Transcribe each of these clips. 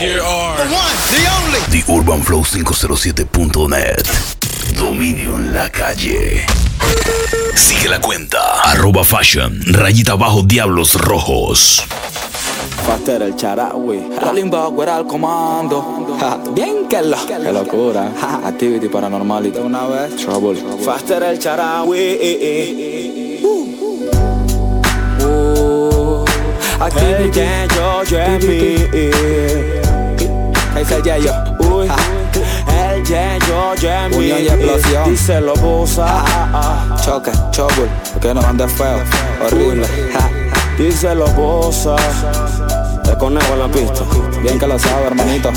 Here are the one, the only. The Urban Flow 507.net. Dominio en la calle. Sigue la cuenta. Arroba Fashion. Rayita bajo Diablos Rojos. Faster el charagüey. Rolling era el comando. Bien que lo. Qué locura. Activity paranormal y una vez. Trouble. Faster el charagüey. Uh, Activity. El yo, Jeffy. Es el Yeyo. Uy. El Yeyo, Jeffy. Unión y explosión. Díselo, busa. Choque, trouble. Porque no ande feo. Horrible. Ja. Díselo, bosa. El conejo en la pista. Bien que lo sabe, hermanito.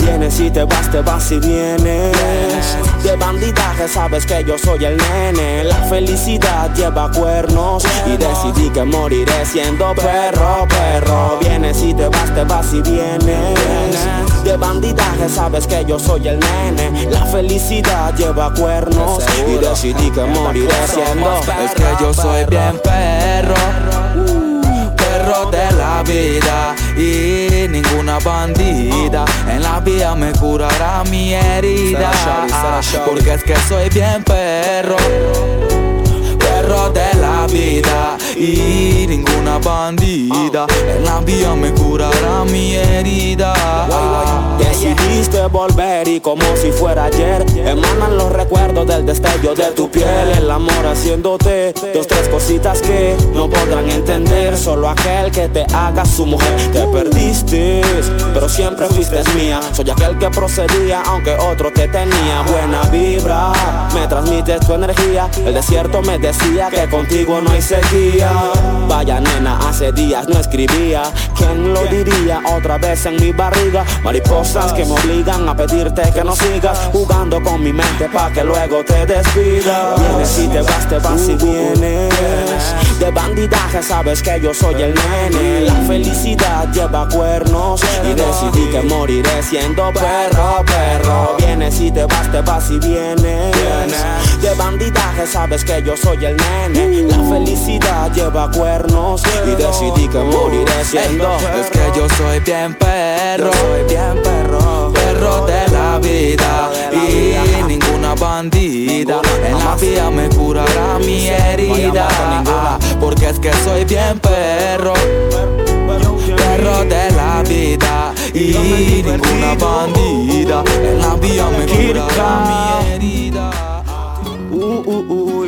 Vienes y te vas, te vas y vienes. De bandidaje sabes que yo soy el nene. La felicidad lleva cuernos. Y decidí que moriré siendo perro, perro. Vienes y te vas, te vas y vienes. De bandidaje sabes que yo soy el nene. La felicidad lleva cuernos. Y decidí que moriré siendo Es que yo soy bien perro, perro de la vida y ninguna bandida. En la vía me curará mi herida. Porque es que soy bien perro, perro de la vida. Y ninguna bandida. En la vía me curará mi herida. Decidiste volver y como si fuera ayer Emanan los recuerdos del destello de tu piel El amor haciéndote dos, tres cositas que no podrán entender Solo aquel que te haga su mujer Te perdiste, pero siempre fuiste mía Soy aquel que procedía aunque otro te tenía Buena vibra, me transmites tu energía El desierto me decía que contigo no hay sequía Vaya nena, hace días no escribía ¿Quién lo diría? Otra vez en mi barriga Mariposas que me obligan a pedirte que no sigas Jugando con mi mente pa' que luego te despidas Vienes y te vas, te vas y vienes. De bandidaje sabes que yo soy el nene. La felicidad lleva cuernos Y decidí que moriré siendo perro, perro. Vienes y te vas, te vas y vienes. De bandidaje sabes que yo soy el nene. La felicidad lleva cuernos Y decidí que moriré siendo Es que yo soy bien perro, soy bien perro perro de la vida y ninguna bandida en la vía me curará mi herida. Porque es que soy bien perro, perro de la vida y ninguna bandida en la vía me curará mi herida. Uh, uh, uy,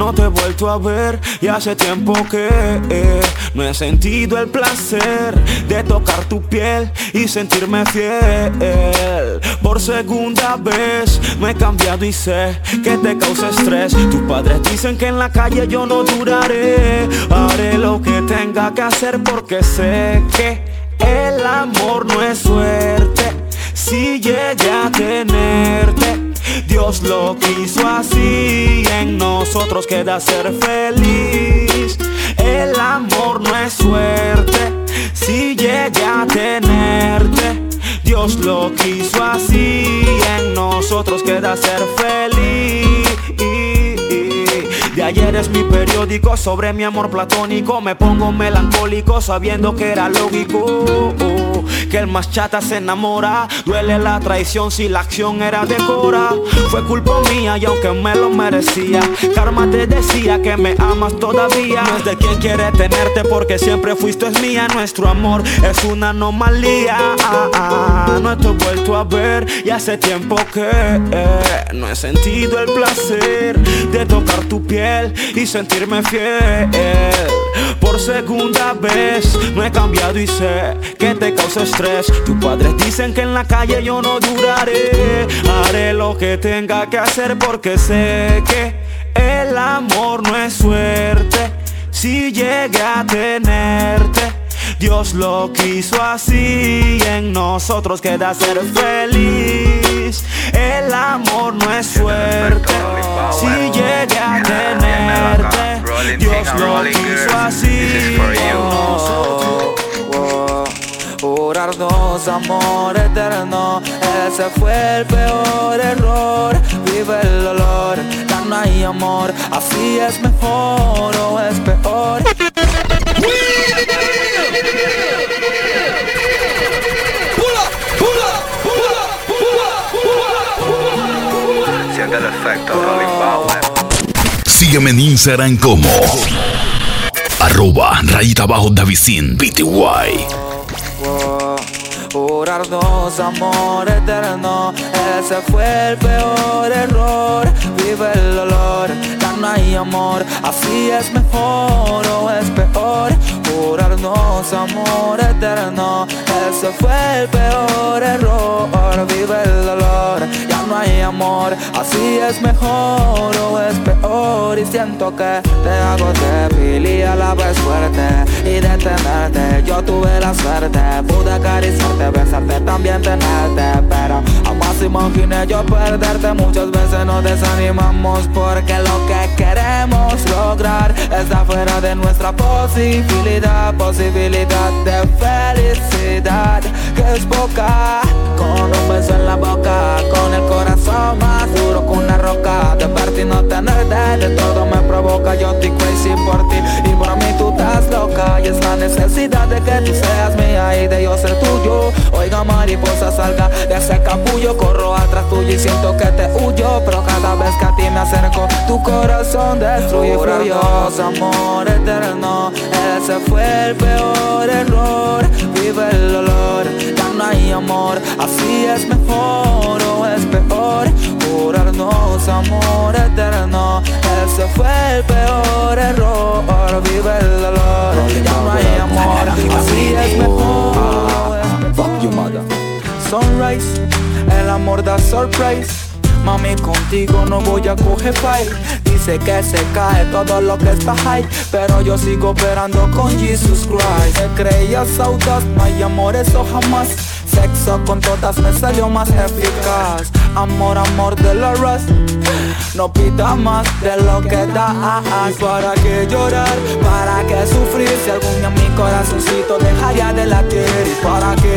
no te he vuelto a ver y hace tiempo que eh, no he sentido el placer de tocar tu piel y sentirme fiel. Por segunda vez me he cambiado y sé que te causa estrés. Tus padres dicen que en la calle yo no duraré. Haré lo que tenga que hacer porque sé que el amor no es suerte. Si llegué a tenerte. Dios lo quiso así, en nosotros queda ser feliz. El amor no es suerte, si llegué a tenerte. Dios lo quiso así, en nosotros queda ser feliz. De ayer es mi periódico sobre mi amor platónico. Me pongo melancólico sabiendo que era lógico. Que el más chata se enamora. Duele la traición si la acción era de Cora. Fue culpa mía y aunque me lo merecía. Karma te decía que me amas todavía. No es de quien quiere tenerte porque siempre fuiste es mía. Nuestro amor es una anomalía. No te he vuelto a ver y hace tiempo que eh, no he sentido el placer de tocar tu piel y sentirme fiel. Por segunda vez no he cambiado y sé que te causa estrés. Tus padres dicen que en la calle yo no duraré. Haré lo que tenga que hacer porque sé que el amor no es suerte. Si llegué a tenerte. Dios lo quiso así y en nosotros queda ser feliz. El amor no es suerte. Si llegué a tenerte, Dios lo quiso así. Oh, oh, oh, Orarnos amor eterno, ese fue el peor error. Vive el dolor, ya no hay amor, así es mejor o es peor. Siente el efecto Rolling Power. Sígueme en Instagram como arroba rayita abajo Davicin PTY. Jurarnos amor eterno, ese fue el peor error. Vive el dolor, ya no hay amor, así es mejor o es peor. Jurarnos amor eterno, ese fue el peor error. Vive el dolor, ya no hay amor, así es mejor o es peor. Y siento que te hago débil y a la vez fuerte. Y detenerte. Yo tuve la suerte, pude acariciarte besarte, también tenerte. Pero jamás imaginé yo perderte. Muchas veces nos desanimamos porque lo que queremos lograr Está fuera de nuestra posibilidad. Posibilidad de felicidad que es poca. Con un beso en la boca, con el corazón más duro que una roca. De verte y no tenerte, de todo me provoca. Yo estoy crazy por ti y por mí tú estás loca. Y es la necesidad de que tú seas mía y de yo ser tuyo. Oiga mariposa salga de ese capullo. Corro atrás tuyo y siento que te huyo. Pero cada vez que a ti me acerco Tu corazón destruye y amor eterno Ese fue el peor error. Vive el dolor, ya no hay amor. Así es mejor peor. Jurarnos amor eterno. Ese fue el peor error. Vive el dolor, ya no hay amor. Así es mejor. Fuck you mother. Sunrise, el amor da surprise Mami, contigo no voy a coger fight Dice que se cae todo lo que está high Pero yo sigo operando con Jesus Christ Me creías audaz, hay amor, eso jamás Sexo con todas me salió más eficaz Amor, amor de la rust No pita más de lo que da ¿Para qué llorar? ¿Para qué sufrir? Si algún día mi corazoncito dejaría de latir ¿Y para qué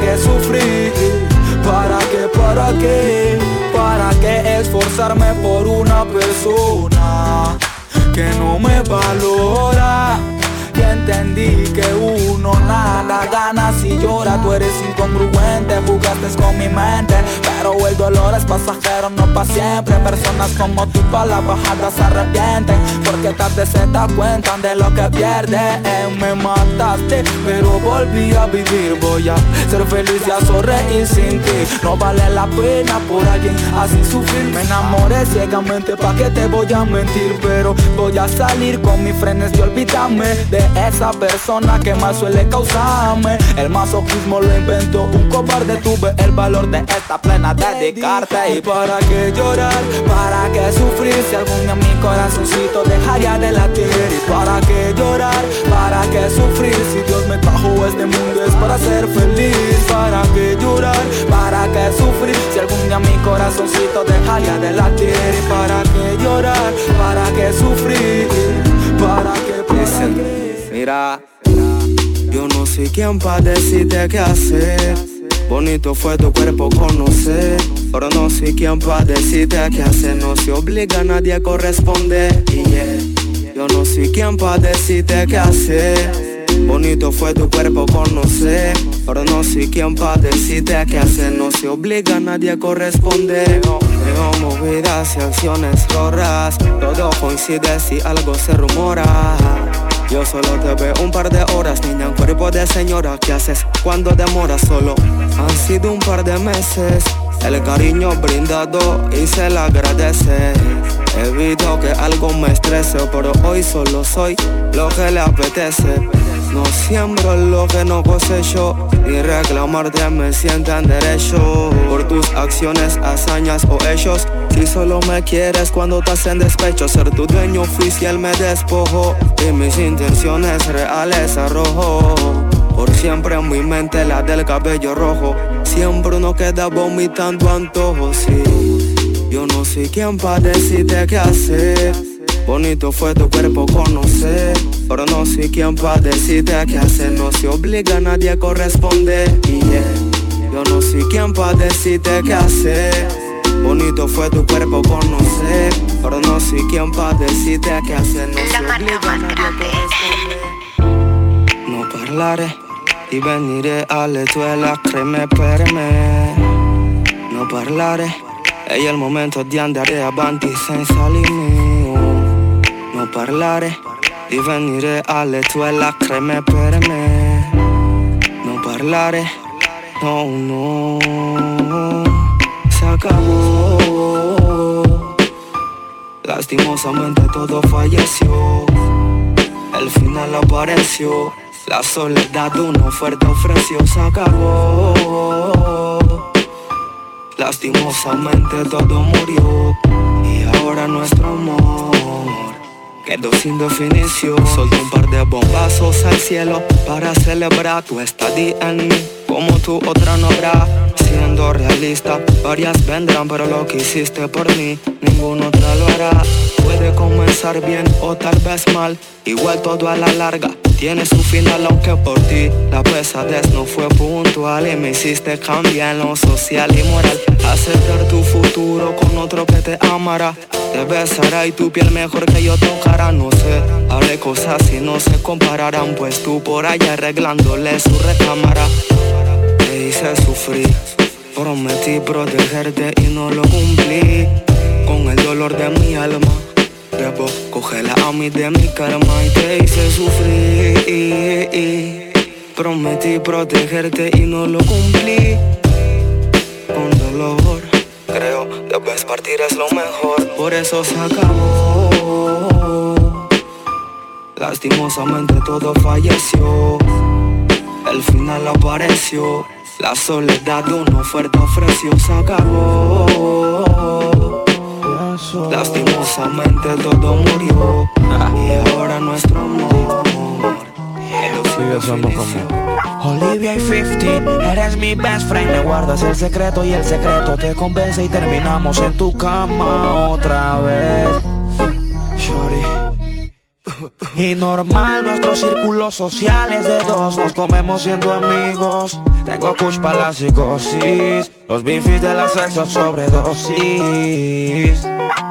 qué sufrir? ¿Para qué? ¿Para qué? ¿Para qué esforzarme por una persona que no me valora? Y entendí que uno nada gana si llora Tú eres incongruente, jugaste con mi mente Pero el dolor es pasajero, no para siempre. Personas como tú para la bajada se arrepienten Porque tarde se da cuenta de lo que pierden Me mataste, pero volví a vivir. Voy a ser feliz y a sonreír sin ti. No vale la pena por alguien así sufrir. Me enamoré ciegamente, pa' que te voy a mentir Pero voy a salir con mis frenes y olvidarme de esa persona que más suele causarme. El masoquismo lo inventó un cobarde. Tuve el valor de esta plena dedicarte Y para qué llorar, para qué sufrir Si algún día mi corazoncito dejaría de latir. Y para qué llorar, para qué sufrir Si Dios me trajo este mundo es para ser feliz. Para qué llorar, para qué sufrir Si algún día mi corazoncito dejaría de latir. Y para qué llorar, para qué sufrir Para qué, qué Mira, yo no soy quien para decirte qué hacer. Bonito fue tu cuerpo conocer, pero no soy quien para decirte qué hacer. No se obliga a nadie a corresponder. Yo no soy quien para decirte qué hacer. Bonito fue tu cuerpo conocer, pero no soy quien para decirte qué hacer. No se obliga a nadie a corresponder. Tengo movidas y acciones rojas, todo coincide si algo se rumora. Yo solo te veo un par de horas, niña, un cuerpo de señora. ¿Qué haces cuando demoras solo? Han sido un par de meses. El cariño brindado y se le agradece. Evito que algo me estrese, pero hoy solo soy lo que le apetece. No siembro lo que no cosecho y reclamarte me sientan derecho por tus acciones, hazañas o hechos. Si solo me quieres cuando te hacen despecho, ser tu dueño oficial me despojo y mis intenciones reales arrojo. Por siempre en mi mente la del cabello rojo. Siempre uno queda vomitando antojos, sí. Yo no soy quien para decirte qué hacer. Bonito fue tu cuerpo conocer, pero no soy quien para decirte qué hacer. No se obliga a nadie a corresponder. Yo no soy quien para decirte qué hacer. Bonito fue tu cuerpo no sé, pero no sé quién para decirte qué hacer. No se obliga No parlare di venire alle tue lacrime per me. Non parlare, è il momento di andare avanti senza limiti. Non parlare di venire alle tue lacrime per me. Non parlare, no, no se acabó. Lastimosamente todo falleció. El final apareció. La soledad una oferta ofreció se acabó. Lastimosamente todo murió. Y ahora nuestro amor quedó sin definición. Solté un par de bombazos al cielo para celebrar tu estadía en mí. Como tu otra no habrá siendo realista, varias vendrán, pero lo que hiciste por mí, ninguna otra lo hará. Puede comenzar bien o tal vez mal, igual todo a la larga. Tiene su final aunque por ti la pesadez no fue puntual y me hiciste cambiar en lo social y moral. Aceptar tu futuro con otro que te amará. Te besará y tu piel mejor que yo tocará, no sé. Haré cosas y no se compararán, pues tú por allá arreglándole su recámara. Te hice sufrir Prometí protegerte y no lo cumplí. Con el dolor de mi alma, debo cogerla a mí de mi karma y te hice sufrir. Prometí protegerte y no lo cumplí. Con dolor, creo debes partir es lo mejor. Por eso se acabó. Lastimosamente todo falleció. El final apareció. La soledad de una oferta ofreció se acabó. Lastimosamente todo murió. Y ahora nuestro amor. Olivia y 50, eres mi best friend. Me guardas el secreto y el secreto te convence y terminamos en tu cama otra vez. Shorty. Y normal, nuestros círculos sociales de dos. Nos comemos siendo amigos. Tengo push para la psicosis. Los bifis de la sexo sobredosis.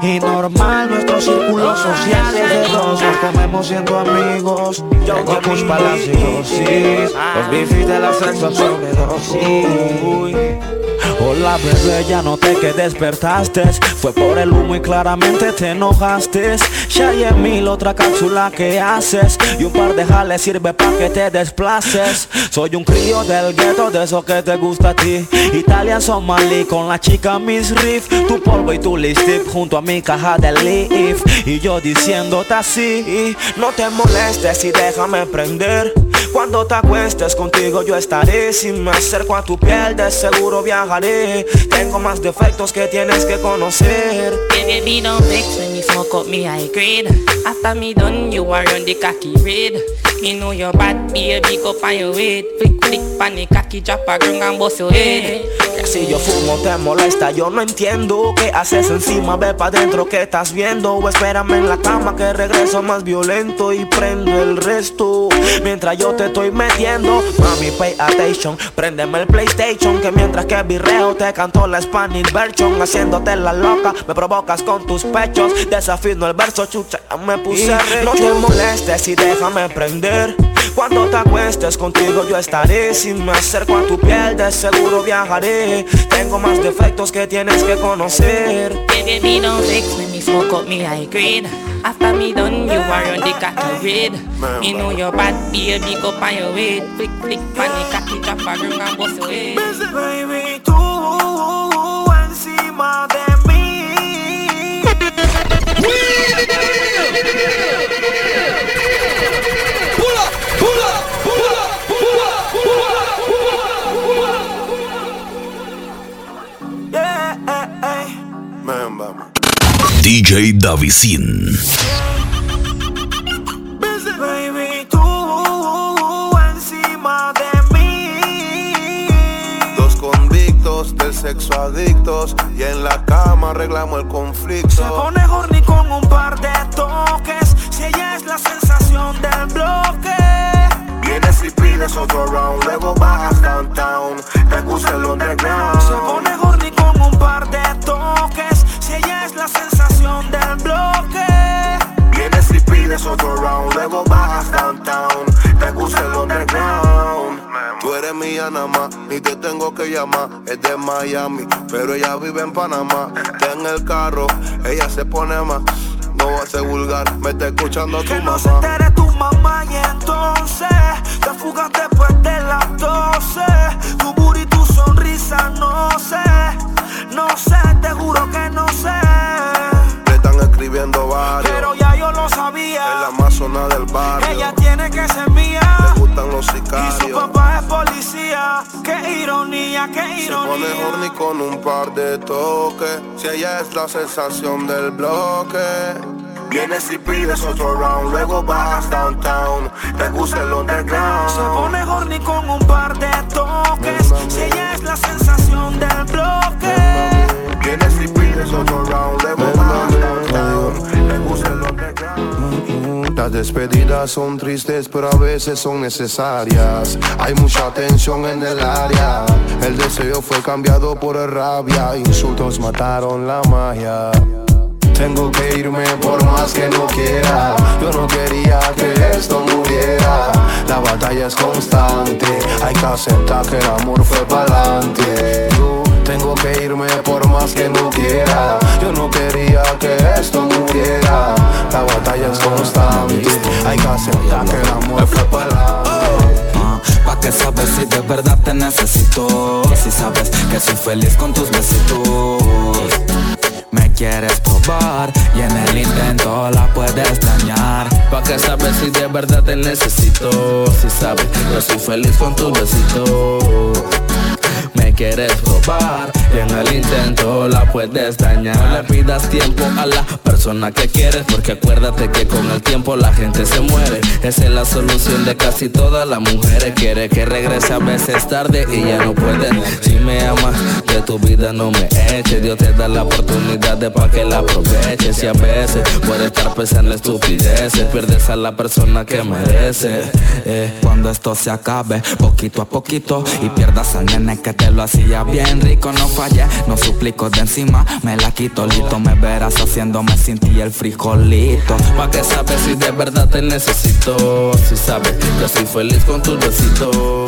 Y normal, nuestros círculos sociales de dos. Nos comemos siendo amigos. Tengo push para la psicosis. Los bifis de la sexo sobredosis Hola bebé, ya no te que despertaste Fue por el humo y claramente te enojaste. Ya hay en mil otra cápsula que haces. Y un par de jales sirve para que te desplaces. Soy un crío del gueto, de eso que te gusta a ti. Italia, Somali, con la chica Miss Riff Tu polvo y tu lipstick junto a mi caja de leaf. Y yo diciéndote así No te molestes y déjame prender cuando te acuestes contigo yo estaré. Sin me acerco a tu piel de seguro viajaré. Tengo más defectos que tienes que conocer. Baby, don't vex when you smoke up me high grade After me done, you are on the cocky red Me know you're bad, baby, go on your weight Flick, flick, panic, cocky, drop a ground and head si yo fumo te molesta, yo no entiendo ¿Qué haces encima? Ve pa' dentro, ¿qué estás viendo? O espérame en la cama que regreso más violento Y prendo el resto. Mientras yo te estoy metiendo Mami, pay attention. Préndeme el PlayStation Que mientras que virreo te canto la Spanish version. Haciéndote la loca Me provocas con tus pechos. Desafino el verso, chucha, ya me puse No te molestes y déjame prender. Cuando te acuestes contigo yo estaré. Sin me acerco a tu piel de seguro viajaré Tengo más defectos que tienes que conocer. Baby, don't vex when me smoke up me high grade. After me done, you are on the cocky red. Me know you're bad, baby, go on your weight Flick, flick, panic, cocky, drop a ground and bust your head. Baby, tú encima de mí. DJ Davisin. Baby, tú encima de mí. Dos convictos del sexo adictos y en la cama arreglamos el Se conflicto. pone horny con un par de toques. Si ella es la sensación del bloque. Vienes y pides otro round, luego bajas downtown. Te gusta el underground. Se pone horny con un par de toques. luego bajas downtown. Te gusta el underground. Tú eres mía nada ni te tengo que llamar. Es de Miami, pero ella vive en Panamá. Está en el carro, ella se pone más. No va a ser vulgar, me está escuchando tu que mamá. No se entere tu mamá y entonces te fugas después pues de las 12. Tu burro y tu sonrisa, no sé, no sé, te juro que no sé. Varios. Pero ya yo lo la sabía. más zona del barrio. Ella tiene que ser mía. Le gustan los Y su sicarios. papá es policía. Qué ironía, qué Se pone ironía. horny con un par de toques. Si ella es la sensación del bloque. Vienes y pides otro round, luego vas downtown. Te gusta el Se underground. pone horny con un par de toques. Si ella es la sensación del bloque. Vienes y pides Las despedidas son tristes, pero a veces son necesarias. Hay mucha tensión en el área. El deseo fue cambiado por rabia. Insultos mataron la magia. Tengo que irme por más que no quiera. Yo no quería que esto muriera. La batalla es constante. Hay que aceptar que el amor fue pa'lante. Yo tengo que irme por más que no quiera. Yo no quería que esto muriera. La batalla es constante. Hay que aceptar que el amor fue pa'lante. Ah, Pa' que sabes si de verdad te necesito Si sabes que soy feliz con tus besitos Me quieres probar y en el intento la puedes dañar Pa' que sabes si de verdad te necesito Si sabes que soy feliz con tu besito Me quieres probar. Y en el intento la puedes dañar. Le pidas tiempo a la persona que quieres Porque acuérdate que con el tiempo la gente se muere. Esa es la solución de casi todas las mujeres. Quiere que regrese a veces tarde y ya no puede. Si me amas, de tu vida no me eches. Dios te da la oportunidad de pa' que la aproveches. Y a veces puede estar pensando en estupideces Pierdes a la persona que merece. Eh. Cuando esto se acabe, poquito a poquito Y pierdas al nene que te lo hacía bien rico No fallé, no suplico de encima Me la quito, lito Me verás haciéndome ti el frijolito. Pa' que sabes si de verdad te necesito Si sabes que soy feliz con tu besito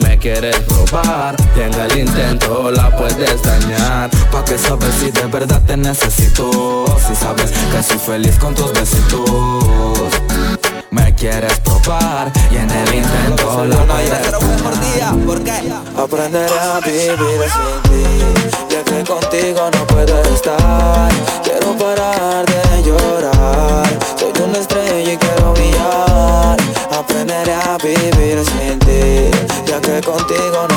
Me quieres probar y el intento la puedes dañar. Pa' que sabes si de verdad te necesito Si sabes que soy feliz con tus besitos Me quieres probar y en el intento la puedes dañar Aprenderé a vivir sin ti Ya que contigo no puedo estar. Quiero parar de llorar Soy una estrella y quiero brillar. Aprenderé a vivir sin ti Ya que contigo no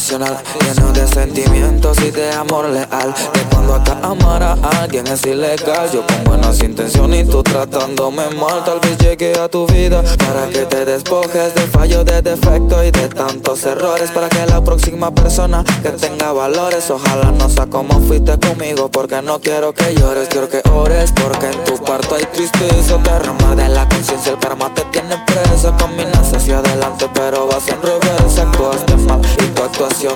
incondicional Lleno de sentimientos y de amor leal. De cuando acá amar a alguien es ilegal. Yo con buenas intenciones y tú tratándome mal. Tal vez llegue a tu vida para que te despojes de fallo, de defecto y de tantos errores. Para que la próxima persona que tenga valores Ojalá no sea como fuiste conmigo Porque no quiero que llores, quiero que ores Porque en tu parto hay tristeza. Derramar de la conciencia, el karma te tiene presa. Caminas hacia adelante pero vas en reversa. Actuaste mal y tu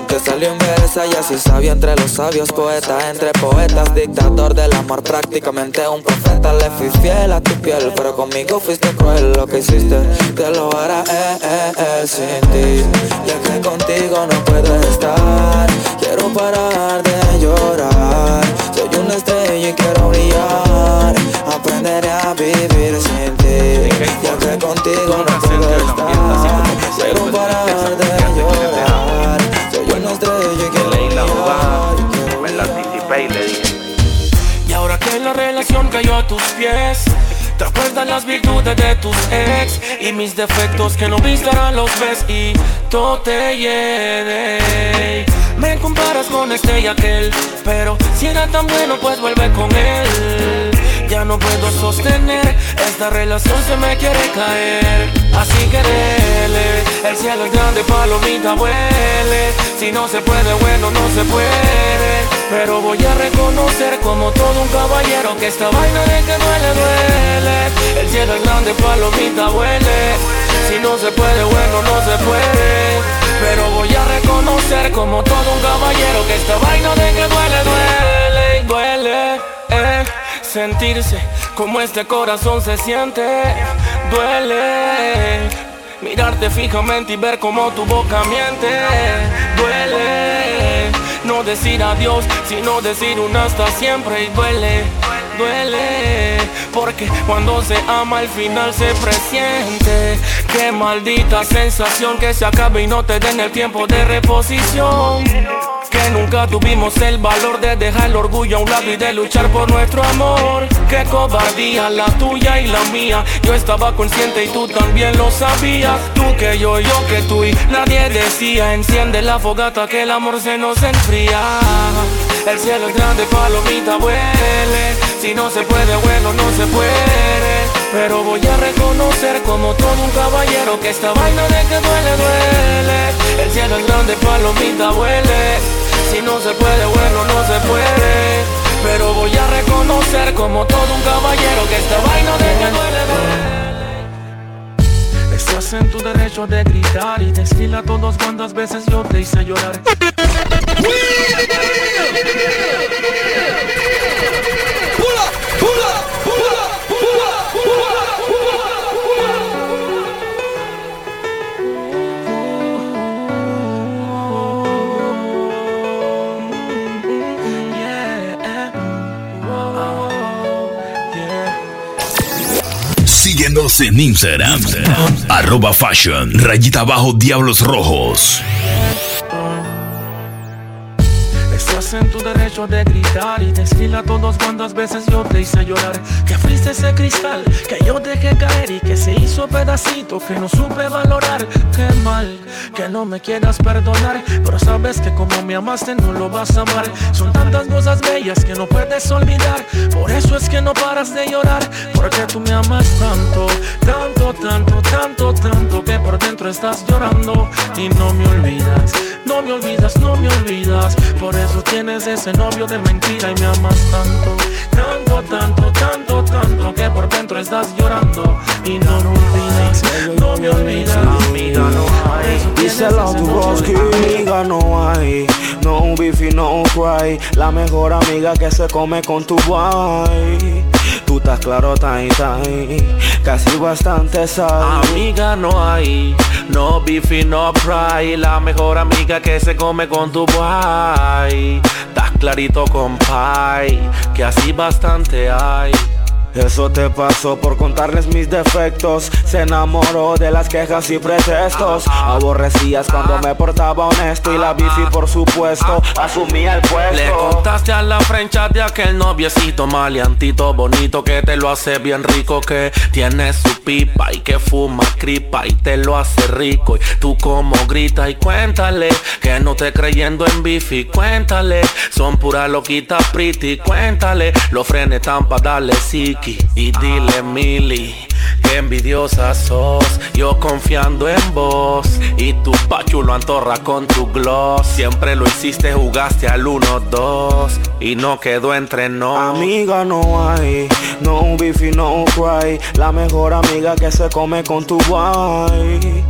te salió inversa Y así sabio entre los sabios, poeta entre poetas Dictador del amor, prácticamente un profeta. Le fui fiel a tu piel, pero conmigo fuiste cruel. Lo que hiciste, te lo hará eh, eh, eh, sin ti. Ya que contigo no puedo estar Quiero parar de llorar. Soy una estrella y quiero brillar. Aprenderé a vivir sin ti. Ya que contigo no puedo estar Quiero parar de llorar Soy una estrella y quiero brillar y quiero brillar. Y ahora que la relación cayó a tus pies Te acuerdas las virtudes de tus ex Y mis defectos que no viste ahora los ves Y todo te llene Me comparas con este y aquel Pero si era tan bueno pues vuelve con él. Ya no puedo sostener Esta relación se me quiere caer. Así que dele El cielo es grande, palomita huele Si no se puede, bueno, no se puede Pero voy a reconocer como todo un caballero Que esta vaina de que duele, duele El cielo es grande, palomita huele Si no se puede, bueno, no se puede Pero voy a reconocer como todo un caballero Que esta vaina de que duele, duele duele eh, sentirse como este corazón se siente. Duele mirarte fijamente y ver cómo tu boca miente. Duele no decir adiós, sino decir un hasta siempre y duele, duele. Porque cuando se ama al final se presiente. Qué maldita sensación que se acabe y no te den el tiempo de reposición. Que nunca tuvimos el valor de dejar el orgullo a un lado y de luchar por nuestro amor. Qué cobardía la tuya y la mía. Yo estaba consciente y tú también lo sabías. Tú que yo, yo que tú y nadie decía. Enciende la fogata que el amor se nos enfría. El cielo es grande, palomita, huele. Si no se puede, bueno, no se puede. Pero voy a reconocer como todo un caballero que esta vaina de que duele, duele. El cielo es grande, palomita, huele. Si no se puede, bueno, no se puede. Pero voy a reconocer como todo un caballero que esta vaina de que duele, duele. Estás en tu derecho de gritar y desfila todos cuantas veces yo te hice llorar. Síguenos en Instagram, arroba fashion, rayita abajo, diablos rojos. De gritar y desfila todos cuantas veces yo te hice llorar. Que fuiste ese cristal que yo dejé caer y que se hizo pedacito que no supe valorar. Qué mal que no me quieras perdonar, pero sabes que como me amaste no lo vas a amar. Son tantas cosas bellas que no puedes olvidar. Por eso es que no paras de llorar, porque tú me amas tanto, tanto, tanto, tanto, tanto que por dentro estás llorando y no me olvidas. No me olvidas, no me olvidas. Por eso tienes ese novio de mentira y me amas tanto. Tanto, tanto, tanto, tanto que por dentro estás llorando y no me olvidas. No me olvidas. Amiga, no hay. Díselo a tu bosque, amiga, no hay. No beefy, no cry. La mejor amiga que se come con tu boy. Estás claro, time, time. Casi bastante sal. Amiga, no hay. No beefy, no cry. La mejor amiga que se come con tu boy. Estás clarito con pie. Que así bastante hay. Eso te pasó por contarles mis defectos. Se enamoró de las quejas y pretextos. Aborrecías cuando me portaba honesto y la bici, por supuesto, asumía el puesto. Le contaste a la frencha de aquel noviecito maleantito bonito que te lo hace bien rico, que tiene su pipa y que fuma cripa y te lo hace rico. Y tú como grita y cuéntale que no te creyendo en bifi, cuéntale. Son pura loquita pretty, cuéntale. Los frenes tan pa' darle sí y dile Mili que envidiosa sos. Yo confiando en vos Y tu pachu lo antorra con tu gloss. Siempre lo hiciste, jugaste al 1-2 Y no quedó entre no Amiga no hay No beefy, no cry. La mejor amiga que se come con tu guay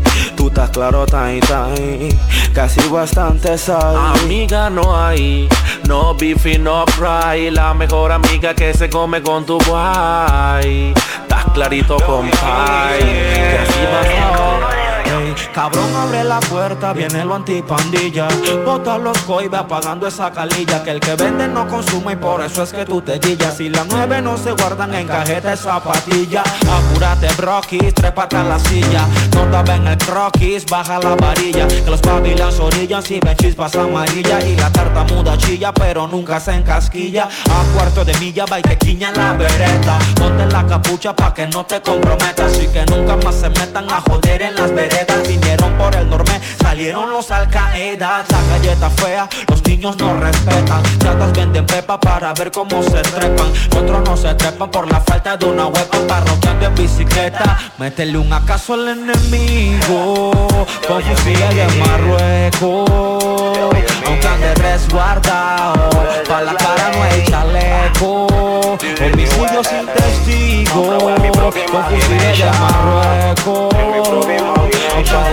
Estás claro, time, time Casi bastante sal. Amiga no hay No beefy, no cry La mejor amiga que se come con tu guay. Estás clarito con pie Que así va cabrón, abre la puerta, viene lo antipandilla. Bota los coibes apagando esa calilla. Que el que vende no consume y por eso es que tú te guillas. Si las nueve no se guardan en cajeta de zapatilla. Apúrate, broquis, trépate a la silla. No te ven el croquis, baja la varilla. Que los pavilas orillan si ven chispas amarillas. Y la tarta muda chilla, pero nunca se encasquilla. A cuarto de milla va y te quiña la vereta. Ponte la capucha pa' que no te comprometas. Y que nunca más se metan a joder en las veredas vinieron por el norme, salieron los alcaedas, la galleta fea, los niños no respetan, chatas venden pepa para ver cómo se trepan, otros no se trepan por la falta de una huepa, parroquiando en bicicleta, métele un acaso al enemigo, con fusiles de Marruecos, aunque ande resguardado, pa' la cara no hay chaleco, homicidio sin testigo, con fusiles de Marruecos,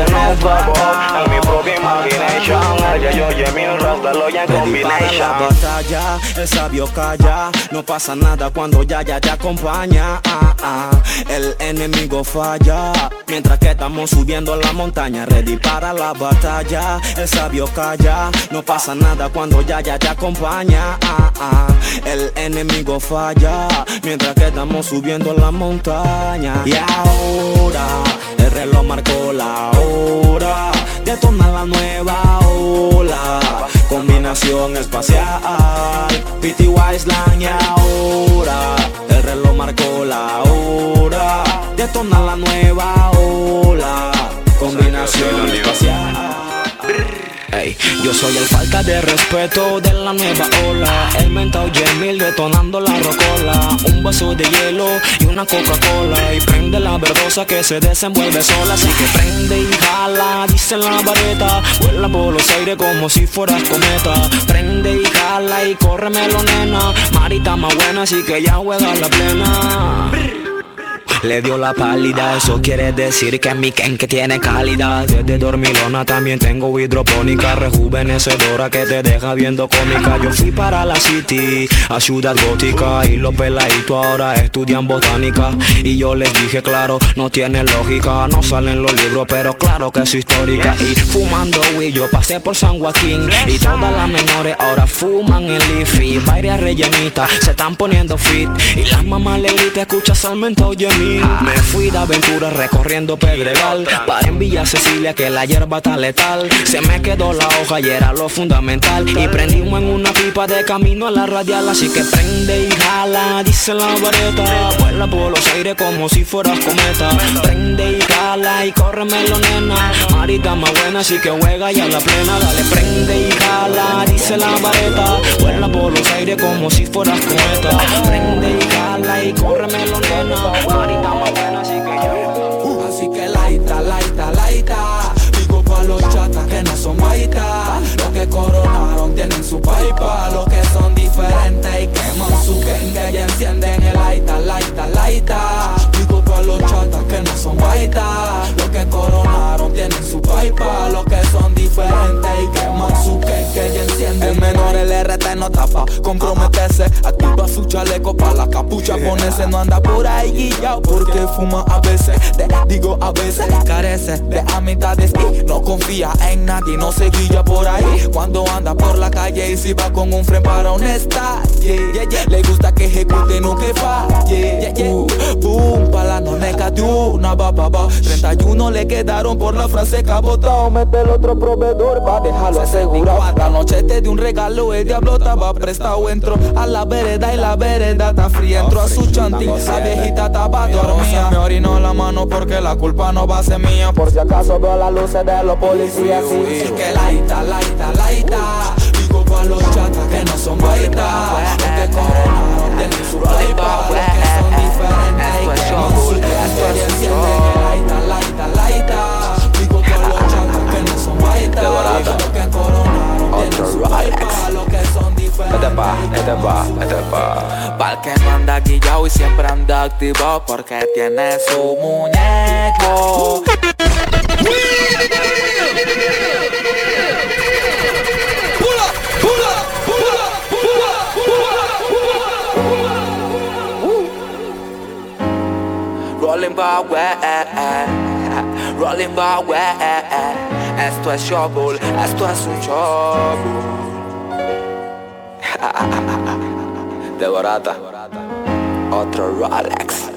en mi propia imagination Ella yo oye mi rasta Ready para la batalla, el sabio calla. No pasa nada cuando ya ya te acompaña. Ah, ah. El enemigo falla. Mientras que estamos subiendo la montaña, ready para la batalla. El sabio calla. No pasa nada cuando ya ya te acompaña. Ah, ah. El enemigo falla. Mientras que estamos subiendo la montaña. Y ahora reloj marcó la hora. Detona la nueva ola. Combinación espacial. Pity Wiseline y ahora el reloj marcó la hora. Detona la nueva ola. Combinación espacial. Yo soy el falta de respeto de la nueva ola. El mentao Jamil detonando la rocola. Un vaso de hielo y una Coca-Cola. Y prende la verdosa que se desenvuelve sola. Así que prende y jala, dice la vareta. Vuela por los aires como si fueras cometa. Prende y jala y córremelo nena. Marita más buena así que ya juega la plena le dio la pálida, eso quiere decir que mi que tiene calidad Desde dormilona también tengo hidropónica Rejuvenecedora que te deja viendo cómica. Yo fui para la city, a ciudad gótica Y los peladitos ahora estudian botánica. Y yo les dije claro, no tiene lógica No salen los libros pero claro que es histórica. Y fumando weed yo pasé por San Joaquín Y todas las menores ahora fuman el leafy Varias rellenitas se están poniendo fit. Y las mamás le grita escucha Salmento oye me fui de aventura recorriendo Pedregal Para en Villa Cecilia que la hierba está letal. Se me quedó la hoja y era lo fundamental. Y prendimos en una pipa de camino a la radial Así que prende y jala, dice la vareta. Vuela por los aires como si fueras cometa. Prende y jala y córremelo nena. Marita más buena así que juega y a la plena. Dale prende y jala, dice la vareta Los aires como si fueras cometa Prende y jala y córremelo nena Marita más buena así que yo. Así que laita, laita, laita. Digo pa' los chatas que no son baita Los que coronaron tienen su paipa. Los que son diferentes y queman su que ya encienden el laita, laita, laita Los chatas que no son baita Los que coronaron tienen su paipa Los que son diferentes y queman su que ya encienden El menor el RT no tapa, comprometese Activa su chaleco pa' la capucha. Ponerse no anda por ahí guillao Porque fuma a veces, te digo a veces. Carece de amistades y no confía en nadie No se guilla por ahí. Cuando anda por la calle Y si va con un friend para un estalle yeah, yeah. Le gusta que ejecute, no que falle yeah. Uh, Boom, pa' la noneca de una ba, ba, ba. 31 le quedaron por la frase cabotao. Mete el otro proveedor pa' dejarlo asegurado. La noche te dio un regalo, el diablo estaba prestado. Entró a la vereda y la vereda está fría Entró a su chanti, la viejita estaba dormida Me orinó la mano porque la culpa no va a ser mía. Por si acaso veo las luces de los policías sí. Que laita, laita, laita Digo pa' los chatas que no son baita Los que coronaron tienen su paipa el laita, laita, laita Digo pa' los chatas que no son baita Los que coronaron tienen su paipa Los que son diferentes Pa'l que no anda guillao y siempre anda activo Porque tiene su muñeco Rolling Power, Rolling Power, esto es Showbull, esto es un show. De barata, otro Rolex.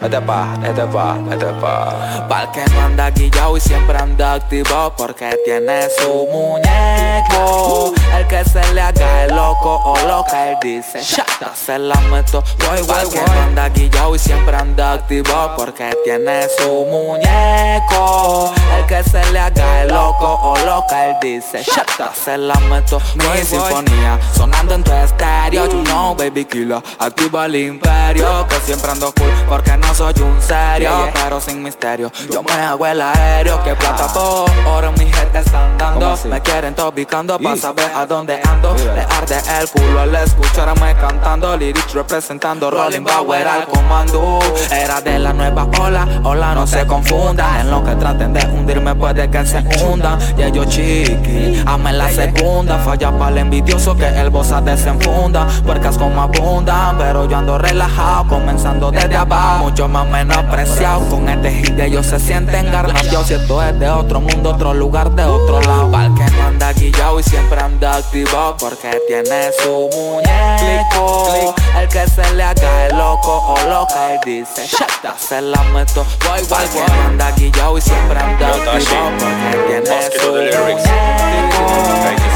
Vete pa, vete pa, vete pa. Pa'l que no anda guillao y siempre anda activo Porque tiene su muñeco El que se le haga el loco o loca Él dice, shata, se la meto Voy, voy, que no anda guillao y siempre anda activo Porque tiene su muñeco. El que se le haga el loco o loca Él dice, shata, se la meto Mi sinfonía sonando en tu estéreo. You know, baby killer, activa el imperio Que siempre ando cool porque no soy un serio. Pero sin misterio, yo me hago el aéreo Que plata todo, oro mi gente están dando Me quieren topicando pa' saber a dónde ando. Le arde el culo al escucharme cantando. Lyrics representando Rolling Bauer al comando. Era de la nueva ola, ola no se confunda. En lo que traten de hundirme puede que se hundan Y ellos chiqui, amen la segunda. Falla para el envidioso que el boss desenfunda. Puercas como abundan, pero yo ando relajado Comenzando desde abajo, mucho más menospreciado Con este hit ellos se sienten garnados Si esto es de otro mundo, otro lugar, de otro lado. Que no anda guillado y siempre anda activo Porque tiene su muñeco. El que se le haga el loco o loca y dice Shut se la meto Voy, voy, voy anda guillado y siempre anda activo Porque tiene su muñeco.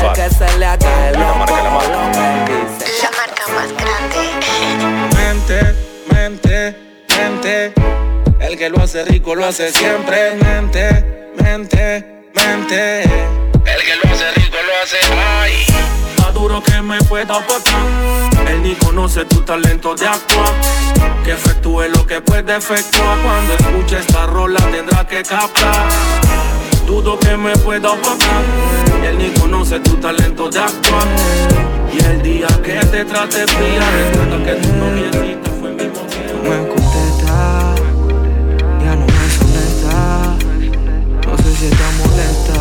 El que se le haga el loco o loca y dice La marca más grande. Mente, mente, mente. El que lo hace rico lo hace siempre. Mente, mente, mente. que hace ay. Más duro que me pueda botar. Él ni conoce tu talento de actuar. Que efectúe lo que puede efectuar. Cuando escuche esta rola tendrá que captar. Dudo que me pueda opacar Él ni conoce tu talento de actuar. Y el día que te trate fría Recuerda que tu noviecita fue mi motivo me contesta, ya no me sonesta. No sé si está molesta,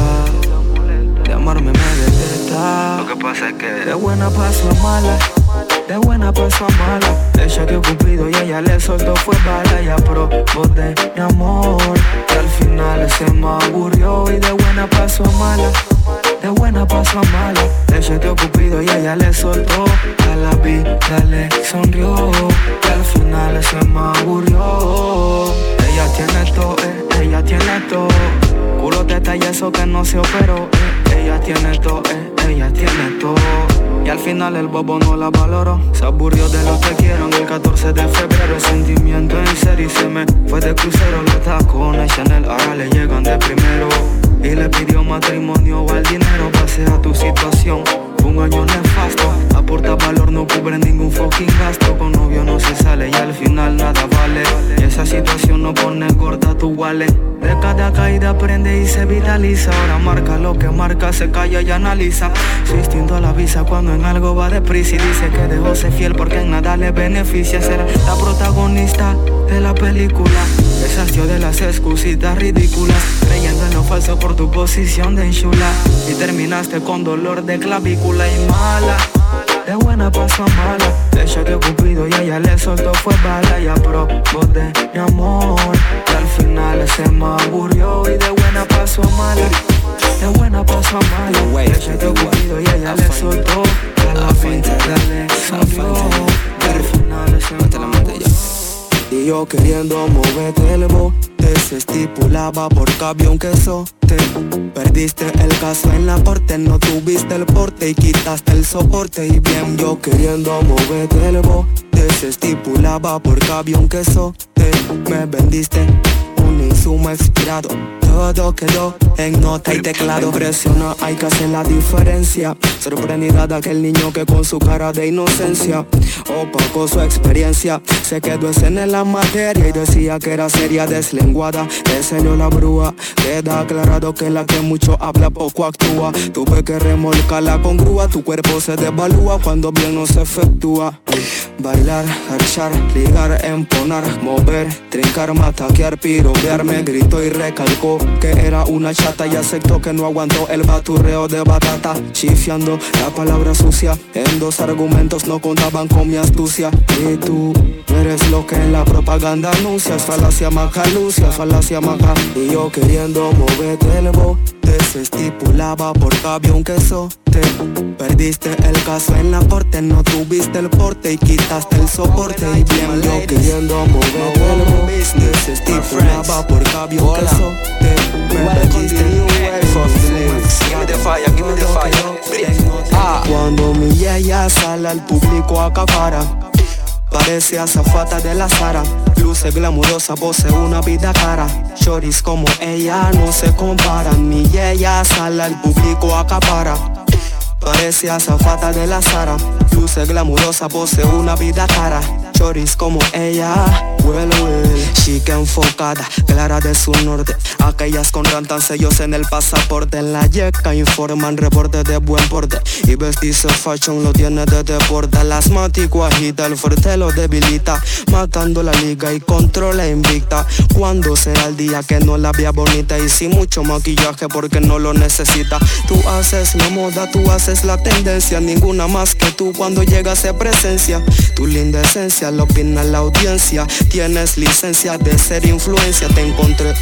de amarme me detesta. Lo que pasa es que de buena paso a mala, de buena paso a mala. Ella que Cupido y ella le soltó fue bala y aprobó de mi amor. Y al final se me aburrió y de buena paso a mala. De buena paso a mala, ella que Cupido y ella le soltó A la vida le sonrió Y al final se me aburrió Ella tiene todo, eh, ella tiene todo Culo eso que no se operó. Eh, Ella tiene todo, eh, ella tiene todo. Y al final el bobo no la valoró. Se aburrió de lo que quiero el 14 de febrero. Sentimiento en serio y se me fue de crucero. Los tacones Chanel ahora le llegan de primero Y le pidió matrimonio el dinero Pase a tu situación. Un año nefasto Aporta valor, no cubre ningún fucking gasto. Con novio no se sale y al final nada vale. Y esa situación no pone gorda tu wallet. De cada caída aprende y se vitaliza. Ahora marca lo que marca, se calla y analiza. Su instinto la avisa cuando en algo va deprisa. Y dice que dejó ser fiel porque en nada le beneficia Ser la protagonista de la película. Deshació de las excusitas ridículas Falso por tu posición de enchula. Y terminaste con dolor de clavícula y mala. De buena paso a mala. Ella que Cupido y ella le soltó fue bala. Y aprobó de mi amor Y al final se me aburrió. Y de buena paso a mala. De buena paso a mala. Ella que Cupido y ella le soltó. A la vida le Y al final se me aburrió y yo queriendo moverte el bote. Se estipulaba por cabio un quesote Perdiste el caso en la corte No tuviste el porte y quitaste el soporte. Y bien yo queriendo moverte el bote. Se estipulaba por cabio un quesote Me vendiste un insumo expirado todo quedó en nota y teclado. Presiona, hay que hacer la diferencia. Sorprendida de aquel niño que con su cara de inocencia Opacó su experiencia Se quedó ese en la materia y decía que era seria deslenguada. Le salió la brúa Queda aclarado que la que mucho habla poco actúa. Tuve que remolcarla con grúa Tu cuerpo se devalúa cuando bien no se efectúa. Bailar, archar, ligar, emponar, mover, trincar, mataquear, piropearme, gritó y recalcó que era una chata y aceptó que no aguantó el baturreo de batata, chifiando la palabra sucia. En dos argumentos no contaban con mi astucia. Y tú eres lo que en la propaganda anuncias, falacia macalucia, falacia maca. Y yo queriendo moverte el bote, se estipulaba por cabio un quesote. Perdiste el caso en la corte, no tuviste el porte y quitaste el soporte. Y bien yo queriendo moverte el bote, se estipulaba por cabio un quesote. Cuando mi yaya sale al público acapara Parece azafata de la Sara. Luce glamurosa, posee una vida cara. Choris como ella no se comparan. Mi yaya sale al público acapara Parece azafata de la Sara. Luce glamurosa, posee una vida cara choris como ella. Well, well, chica enfocada, clara de su norte. Aquellas con rantan sellos en el pasaporte. En la yeca informan reporte de buen porte. Y vestirse fashion lo tiene de deporte. El asmático agita, el fuerte lo debilita. Matando la liga y controla invicta. Cuando será el día que no la vea bonita y sin mucho maquillaje porque no lo necesita. Tú haces la moda, tú haces la tendencia. Ninguna más que tú cuando llegas se presencia. Tu linda esencia lo opina la audiencia. Tienes licencia de ser influencia, te encontré.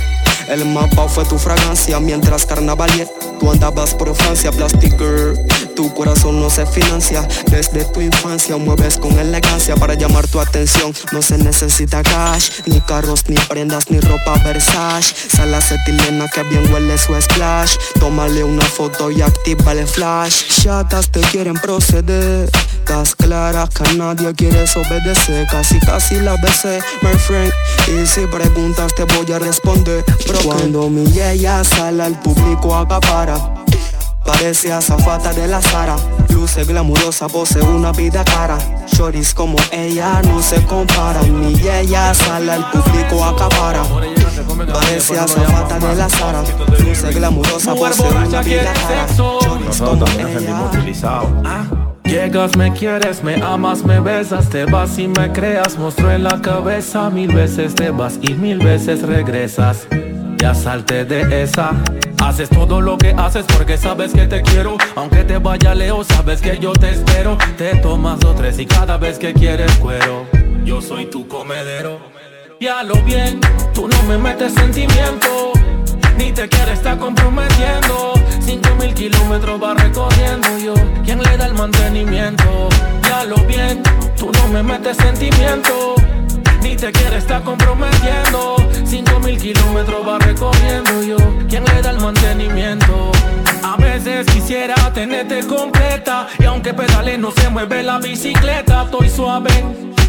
El mapa fue tu fragancia mientras carnavalier tú andabas por Francia, Plastic Girl. Tu corazón no se financia desde tu infancia. Mueves con elegancia para llamar tu atención. No se necesita cash, ni carros, ni prendas, ni ropa Versace. Sal acetilena que bien huele su splash. Tómale una foto y activa el flash. Chatas te quieren proceder. Estás clara que nadie quiere obedecer. Casi casi la besé, my friend. Y si preguntas te voy a responder. Cuando mi ella sale al público acapara Parece azafata de la Sara. Luce glamurosa, posee una vida cara. Choris como ella no se compara. Mi ella sale al público acapara. Parece azafata de la Sara. Luce glamurosa, posee una vida cara. Choris como ella. Llegas, me quieres, me amas, me besas, te vas y me creas, monstruo en la cabeza, mil veces te vas y mil veces regresas. Ya salte de esa. Haces todo lo que haces porque sabes que te quiero. Aunque te vaya lejos, sabes que yo te espero. Te tomas dos, tres y cada vez que quieres cuero. Yo soy tu comedero. Ya lo bien, tú no me metes sentimiento. Ni te quieres estar comprometiendo. Cinco mil kilómetros va recorriendo yo. ¿Quién le da el mantenimiento? Ya lo bien, tú no me metes sentimiento ni te quiere estar comprometiendo. Cinco mil kilómetros va recorriendo yo. ¿Quién le da el mantenimiento? A veces quisiera tenerte completa. Y aunque pedale no se mueve la bicicleta, estoy suave.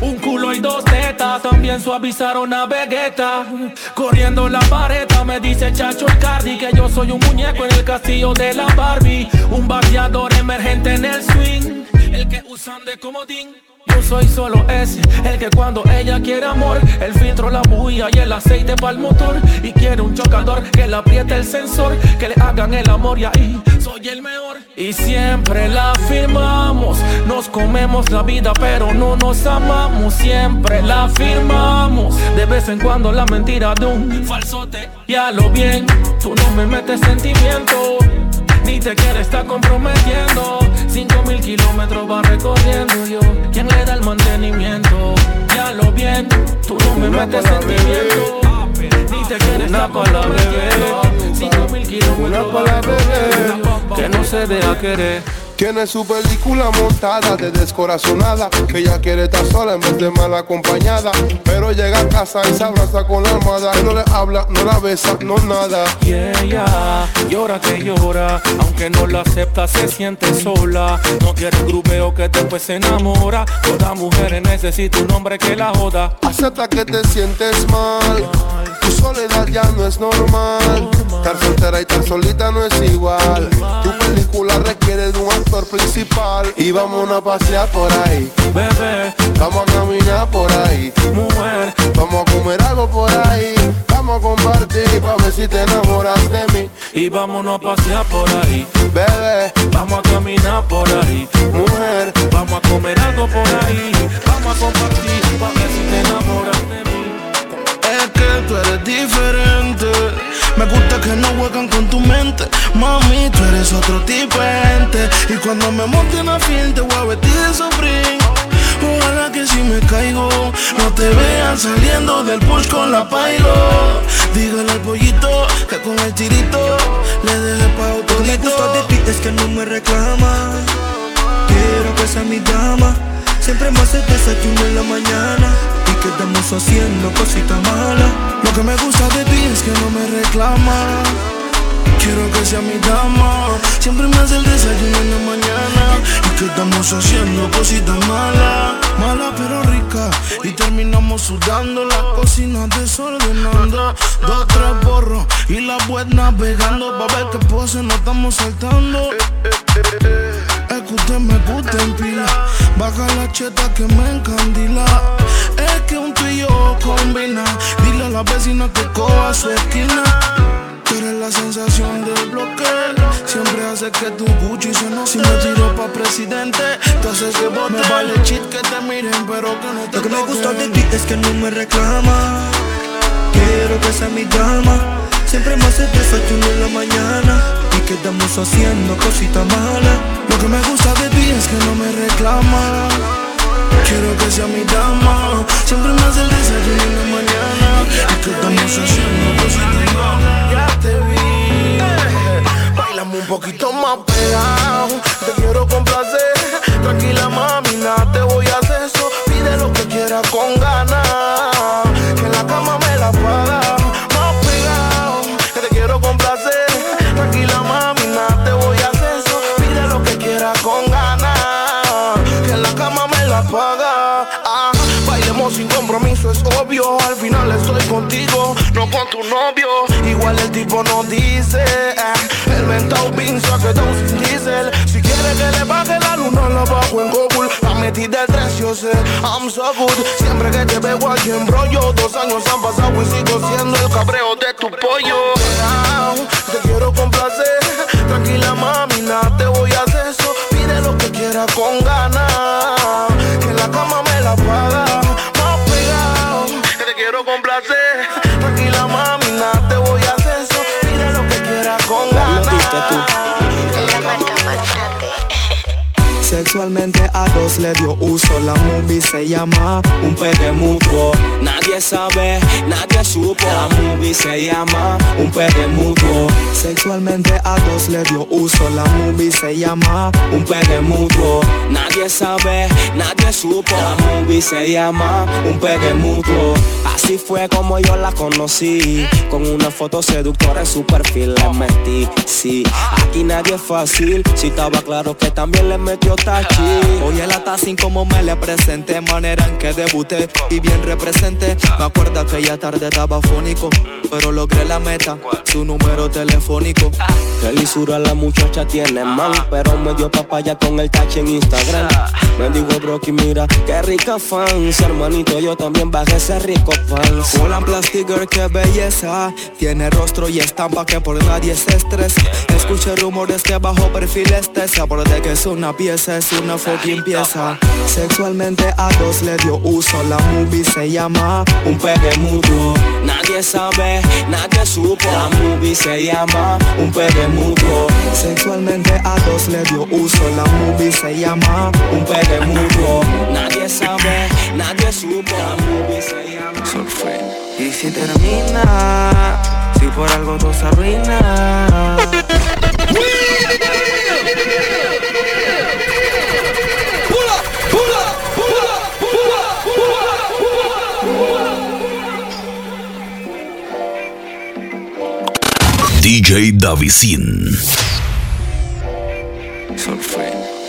Un culo y dos tetas, también suavizaron a Vegeta. Corriendo la pareta, me dice Chacho Cardi que yo soy un muñeco en el castillo de la Barbie. Un bateador emergente en el swing, el que usan de comodín. Yo soy solo ese, el que cuando ella quiere amor, el filtro, la bulla y el aceite para el motor. Y quiere un chocador que le apriete el sensor, que le hagan el amor y ahí soy el mejor. Y siempre la firmamos, nos comemos la vida, pero no nos amamos. Siempre la firmamos, de vez en cuando la mentira de un falsote. Ya lo bien, tú no me metes sentimiento ni te quiere estar comprometiendo. Cinco mil kilómetros va recorriendo yo. ¿Quién le da el mantenimiento? Ya lo bien, tú no me metes sentimiento. Ni te quieres estar comprometiendo. Cinco mil kilómetros va recorriendo Que no se deja querer. Tiene su película montada de descorazonada Que ella quiere estar sola en vez de mal acompañada. Pero llega a casa y se abraza con la almohada Y no le habla, no la besa, no nada. Y ella llora que llora Aunque no la acepta se siente sola. No quiere grupeo que después se enamora. Toda mujer necesita un hombre que la joda. Acepta que te sientes mal Tu soledad ya no es normal Estar soltera y estar solita no es igual Tu película requiere de un principal y vamos a pasear por ahí. Bebé, vamos a caminar por ahí. Mujer, vamos a comer algo por ahí. Vamos a compartir pa' ver si te enamoras de mí. Y vámonos a pasear por ahí. Bebé, vamos a caminar por ahí. Mujer, vamos a comer algo por ahí. Vamos a compartir pa' ver si te enamoras de mí. Tú eres diferente. Me gusta que no juegan con tu mente. Mami, tú eres otro tipo de gente. Y cuando me monte en la te voy a vestir de sofrín. Ojalá que si me caigo, no te vean saliendo del push con la pailo. Dígale al pollito que con el tirito le deje pa' Lo que me gusta de ti es que no me reclama. Quiero que sea mi dama. Siempre me hace desayuno en la mañana Y que estamos haciendo cositas malas. Lo que me gusta de ti es que no me reclama Quiero que sea mi dama. Siempre me hace el desayuno en la mañana. Y que estamos haciendo cositas malas. Mala pero rica Y terminamos sudando La cocina desordenando. Dos, tres borros Y la web navegando Pa' ver qué pose no estamos saltando que usted me gusta en pila. Baja la cheta que me encandila. Es que un tú y yo combina. Dile a la vecina que coja su esquina. Tú eres la sensación del bloque. Siempre hace que tu Gucci se no Si me tiro pa' presidente, tú haces que vote. Me vale chit que te miren, pero que no te Lo que me gusta de ti es que no me reclama. Quiero que sea mi drama. Siempre me hace desayuno en la mañana. Y quedamos haciendo cositas malas. Que me gusta de ti es que no me reclama. Quiero que sea mi dama. Siempre me hace el desayuno en la mañana. Y que estamos haciendo malas. Ya te vi. Bailame un poquito más pegado. Te quiero complacer. Tranquila, mami, nada te voy a hacer eso. Pide lo que quieras con ganas. Obvio. Al final estoy contigo, no con tu novio. Igual el tipo no dice. eh, el mentao pinza que un sin diesel. Si quiere que le baje la luna, la bajo en Google. La metí del 3, yo sé. I'm so good. Siempre que te veo aquí en brollo. Dos años han pasado y sigo siendo el cabreo de tu pollo. Te quiero complacer. Tranquila, mami, nada te voy a hacer eso. Pide lo que quieras con ganas. Ganas. Sexualmente a dos le dio uso. La movie se llama Un pegue mutuo. Nadie sabe, nadie supo. La movie se llama Un pegue mutuo. Sexualmente a dos le dio uso. La movie se llama Un pegue mutuo. Nadie sabe, nadie supo. La movie se llama Un pegue mutuo. Así fue como yo la conocí. Con una foto seductora en su perfil le metí. Sí, aquí nadie es fácil. Si estaba claro que también le metió tachi. Hoy el sin como me le presenté Manera en que debuté y bien representé Me acuerdo que ya tarde estaba fónico Pero logré la meta, su número telefónico. Que lisura la muchacha tiene man Pero me dio papaya con el tachi en Instagram. Me dijo Brocky mira qué rica fans Hermanito yo también bajé ese rico fans Hola Plastic Girl, qué belleza. Tiene rostro y estampa que por nadie se estresa. Escuché rumores que bajo perfil este Se de que es una pieza, es una fucking pieza Sexualmente a dos le dio uso La movie se llama Un pegue mutuo Nadie sabe, nadie supo La movie se llama Un pegue mutuo Sexualmente a dos le dio uso La movie se llama Un pegue mutuo Nadie sabe, nadie supo La movie se llama Y si termina Si por algo todo se arruina DJ Davisin.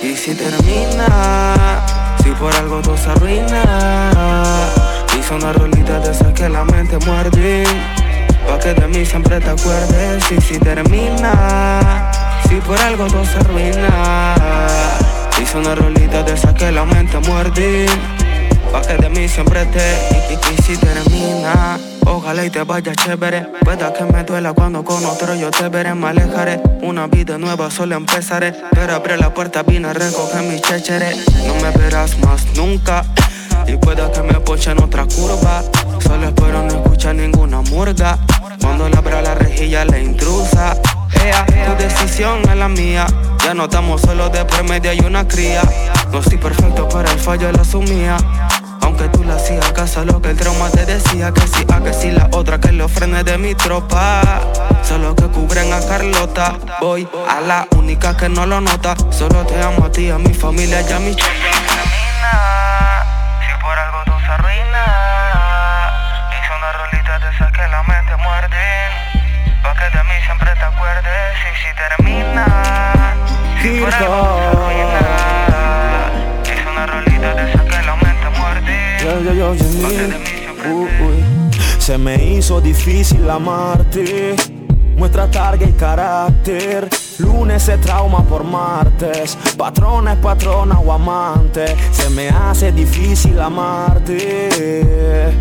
Y si termina, si por algo todo se arruina. Hice una rolita de esas que la mente muerde. Pa' que de mí siempre te acuerdes. Y si termina, si por algo todo se arruina. Hice una rolita de esas que la mente muerde. Pa' que de mí siempre te. Y, si termina. Ojalá y te vaya chévere. Pueda que me duela cuando con otro yo te veré, me alejaré. Una vida nueva solo empezaré. Pero abre la puerta, vine a recoger mis chécheres. No me verás más nunca. Y pueda que me ponche en otra curva. Solo espero no escuchar ninguna murga. Cuando le abra la rejilla la intrusa. Ea, tu decisión es la mía. Ya no estamos solos de por medio hay una cría. No soy perfecto, pero el fallo lo asumía. Aunque tú le hacías caso a lo que el trauma te decía Que sí, a que sí, la otra que los frenes de mi tropa. Solo que cubren a Carlota. Voy a la única que no lo nota. Solo te amo a ti, a mi familia y a mi chopa Si por algo tú se arruina. Hice una rolita de esas que la mente muerde. Pa' que de mí siempre te acuerdes. Y si termina Si por algo tú se arruina. Hice una rolita de esas que la mente Se me hizo difícil amarte. Muestra targa y carácter. Lunes se trauma por martes, patrona patrona o amante, se me hace difícil amarte.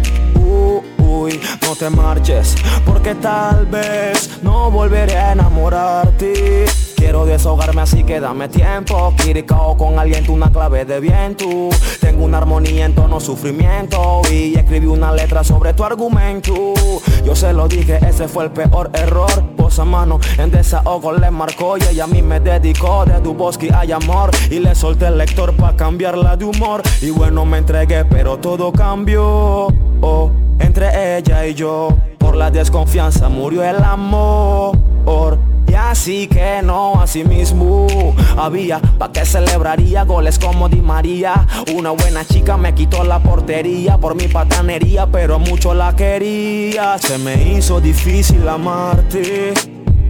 uy, no te marches, porque tal vez no volveré a enamorarte. Quiero desahogarme así que dame tiempo. Kirikao con aliento, una clave de viento. Tengo una armonía en tono sufrimiento. Y escribí una letra sobre tu argumento. Yo se lo dije, ese fue el peor error. Posa mano en desahogo le marcó. Y ella a mí me dedicó de tu bosque hay amor. Y le solté el lector pa' cambiarla de humor. Y bueno me entregué pero todo cambió. Oh, Entre ella y yo Por la desconfianza murió el amor así que no, así mismo había pa' que celebraría goles como Di María. Una buena chica me quitó la portería por mi patanería, pero mucho la quería. Se me hizo difícil amarte.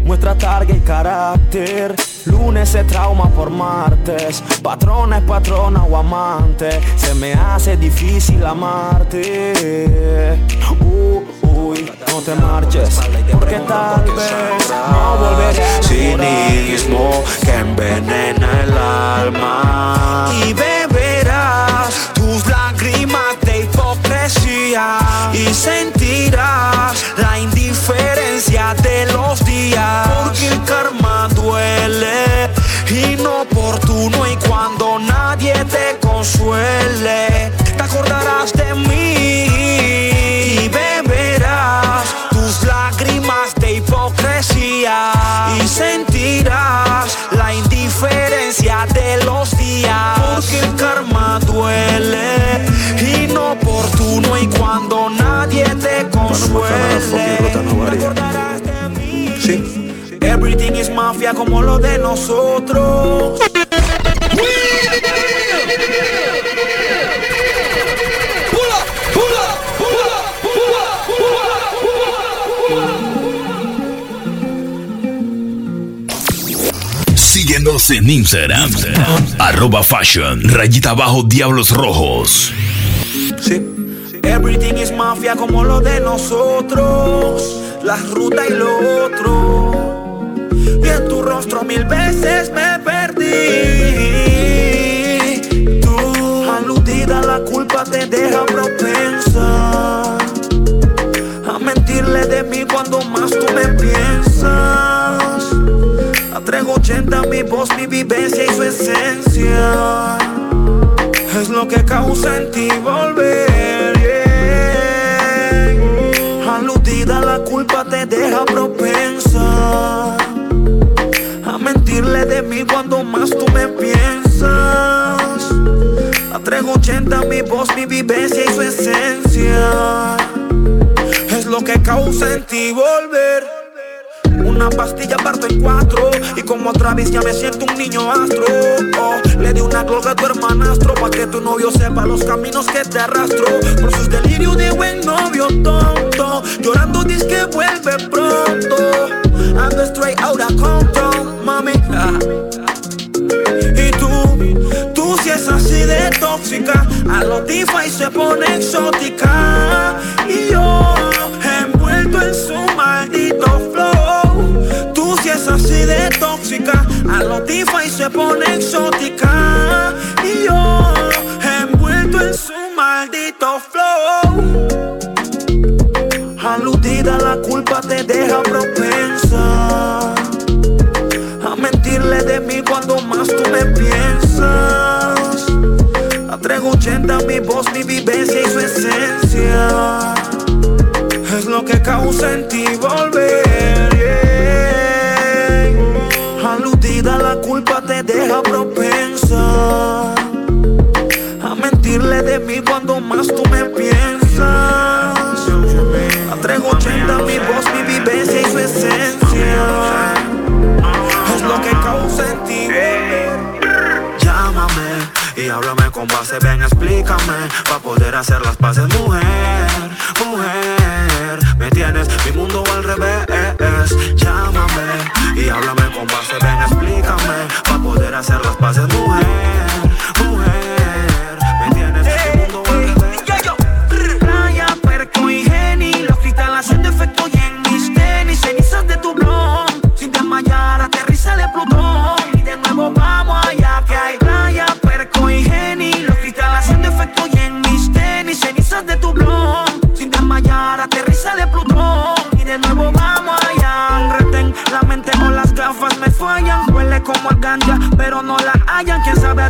Muestra targa y carácter. Lunes se trauma por martes. Patrona es patrona o amante. Se me hace difícil amarte. Uh, no te marches, porque tal vez no volveré Cinismo que envenena el alma. Y beberás tus lágrimas de hipocresía y sentirás la indiferencia de los días. Porque el karma duele inoportuno y cuando nadie te consuele te acordarás de mí y sentirás la indiferencia de los días. Porque el karma duele, inoportuno y cuando nadie te consuele. Sí. Everything is mafia como lo de nosotros. Síguenos en Instagram, arroba fashion, rayita abajo, diablos rojos. Everything is mafia como lo de nosotros, la ruta y lo otro. Y en tu rostro mil veces me perdí. Tú, aludida, la culpa te deja propensa a mentirle de mí cuando más tú me piensas. A 380 mi voz, mi vivencia y su esencia. Es lo que causa en ti volver Aludida la culpa te deja propensa A mentirle de mí cuando más tú me piensas. A 380 mi voz, mi vivencia y su esencia. Es lo que causa en ti volver una pastilla parto en cuatro. Y como otra vez ya me siento un niño astro. Oh, Le di una gloga a tu hermanastro Pa' que tu novio sepa los caminos que te arrastro. Por sus delirios de buen novio tonto Llorando dice que vuelve pronto. Ando straight out of Compton, mami. Y tú, tú si es así de tóxica A los y se pone exótica. Y yo envuelto en su así de tóxica, a lo y se pone exótica. Y yo envuelto en su maldito flow. Aludida, la culpa te deja propensa a mentirle de mí cuando más tú me piensas. A 380 mi voz, mi vivencia y su esencia es lo que causa en ti volver culpa te deja propensa a mentirle de mí cuando más tú me piensas. A 380 mi voz, mi vivencia y su esencia es lo que causa en ti. Llámame y háblame con base, ven, explícame, para poder hacer las paces, mujer, mujer. Me tienes mi mundo al revés.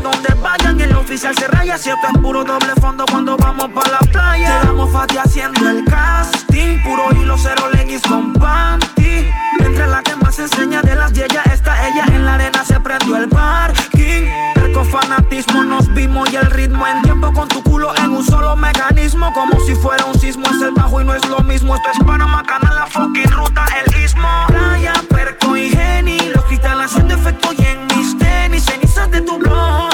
Dónde vayan. El oficial se raya, cierto es puro doble fondo cuando vamos para la playa. Quedamos fati haciendo el casting, puro hilo cero leggings con panty. Entre la que más enseña de las de ella está ella en la arena se prendió el parking. con fanatismo nos vimos y el ritmo en tiempo con tu culo en un solo mecanismo como si fuera un sismo es el bajo y no es lo mismo esto es Panamá Canal la fucking ruta el istmo. Playa, perco y geni los cristales haciendo efecto y en mis tenis cenizas de tu blog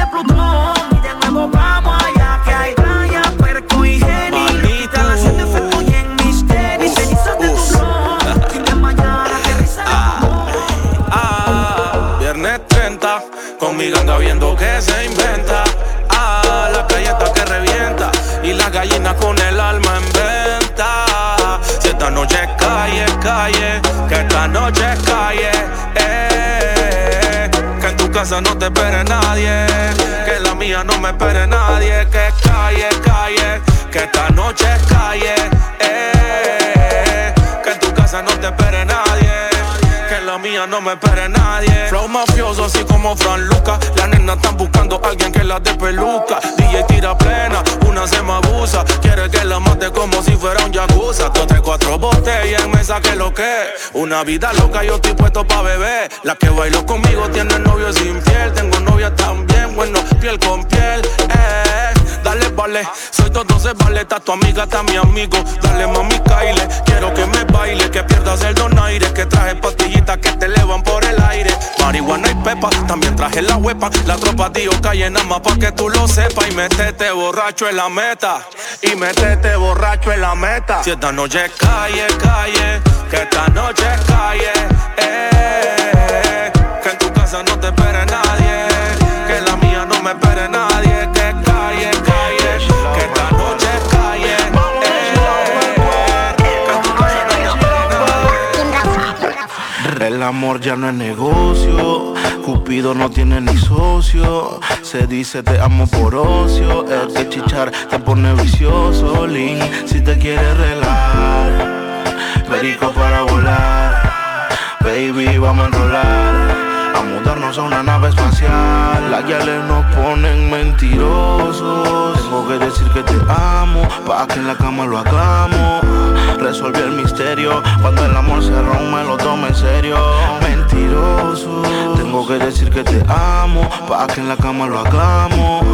de Plutón y de nuevo vamos allá que hay playa, perco y geni cristales haciendo efecto y en mis tenis cenizas de tu blog sin desmayar aterriza de Ah, viernes 30, con mi ganga viendo que se inventa. Ah, la calle está que revienta y la gallina con el alma en venta. Si esta noche es calle, calle, que esta noche es calle. Casa no te espere nadie, que en la mía no me espere nadie. Que calle, calle, que esta noche calle. Eh, que en tu casa no te espere nadie que la mía no me espere nadie. Flow mafioso, así como Fran Luca. Las nenas están buscando a alguien que las dé peluca. DJ tira plena, una se me abusa. Quiere que la mate como si fuera un yakuza. Dos, tres, cuatro botellas en mesa que lo que. Una vida loca, yo estoy puesto pa' beber. La que bailó conmigo tiene novio sin piel. Tengo novia también, bueno, piel con piel. Eh, dale, vale. Soy todo se vale, está tu amiga, está mi amigo. Dale, mami, Kyle. Quiero que me baile, que pierdas el donaire. Que traje pastillitas que te elevan por el aire. Marihuana y pepa, también traje la huepa. La tropa tío calle nada más pa' que tú lo sepas. Y métete borracho en la meta. Y métete borracho en la meta. Si esta noche calle, calle. Que esta noche calle. Eh, que en tu casa no te espere nadie. El amor ya no es negocio, Cupido no tiene ni socio. Se dice te amo por ocio, el que chichar te pone vicioso. Link, si te quieres relar, perico para volar. Baby, vamos a enrolar. A mudarnos a una nave espacial. Las guiales nos ponen mentirosos. Tengo que decir que te amo, pa' que en la cama lo hagamos. Resolví el misterio. Cuando el amor se rompe, lo tomo en serio. Mentiroso. Tengo que decir que te amo, pa' que en la cama lo hagamos.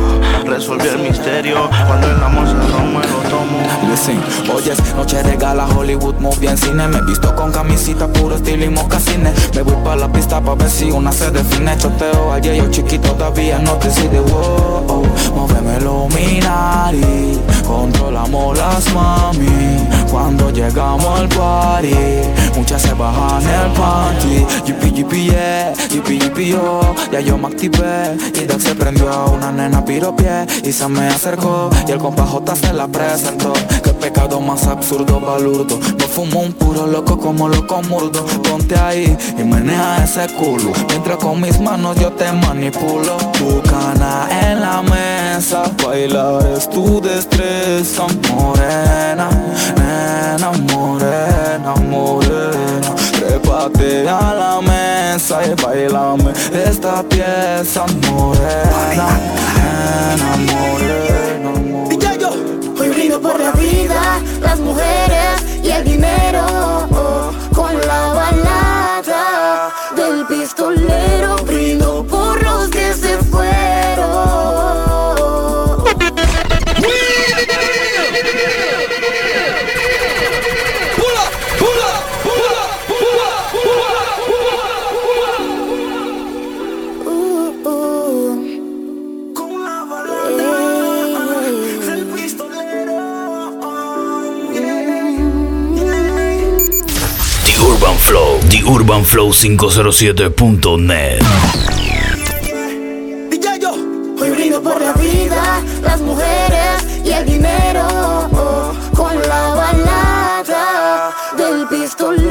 Resolví el misterio. Cuando el amor se rompe, lo tomo. Listen, es noche de gala, Hollywood movie en cine Me visto con camisita, puro estilo y mocasines Me voy pa' la pista pa' ver si una se define Choteo al yo chiquito todavía no decide wow, Móveme luminari, controlamos las mami Cuando llegamos al party, muchas se bajan el panty. Yippee, yippee, yeah, yippee, yippee, yo Ya yo me activé y Dax se prendió a una nena piropié Y se me acercó y el compa J se la presentó. Qué pecado más absurdo, balurdo. Me fumo un puro loco como loco murdo. Ponte ahí y menea ese culo. Mientras con mis manos yo te manipulo. Bucana en la mesa Bailar es tu destreza Morena, nena, morena, morena. Trépate a la mesa y bailame esta pieza Morena, morena, morena Hoy brindo por la vida, las mujeres y el dinero. Con la balada del pistolero Flow, The Urban Flow 507.net. Hoy brindo por la vida, las mujeres y el dinero Con la balada del pistolero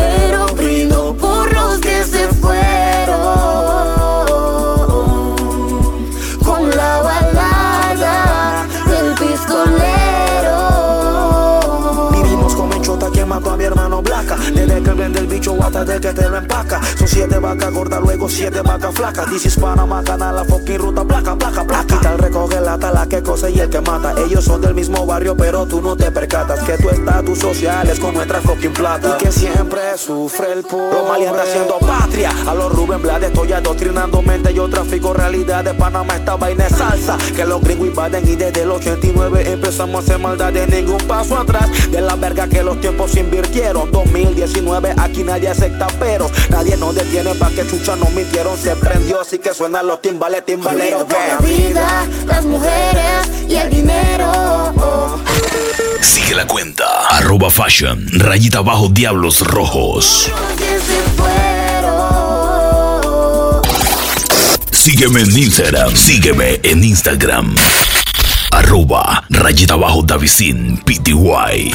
hasta de que te lo empaca. Son siete vacas gordas, luego siete vacas flacas. This is Panama Canal, la fucking ruta, placa, placa, placa. Tal recoge la tala que cosa y el que mata. Ellos son del mismo barrio, pero tú no te percatas que tu estatus social es con nuestra fucking plata. Y que siempre sufre el pobre. Los malientes haciendo patria. A los Rubén Blades estoy adoctrinando mente. Yo trafico realidad de Panamá, esta vaina es salsa. Que los gringos invaden y desde el 89 empezamos a hacer maldad de ningún paso atrás. De la verga que los tiempos invirtieron. 2019 aquí nadie acepta pero nadie nos detiene pa' que chucha no mintieron. Se prendió así que suenan los timbales, timbaleros. Por la vida, las mujeres y el dinero. Sigue la cuenta. Arroba Fashion. Rayita abajo Diablos Rojos. Sígueme en Instagram. Sígueme en Instagram. Arroba Rayita abajo Davisin PTY.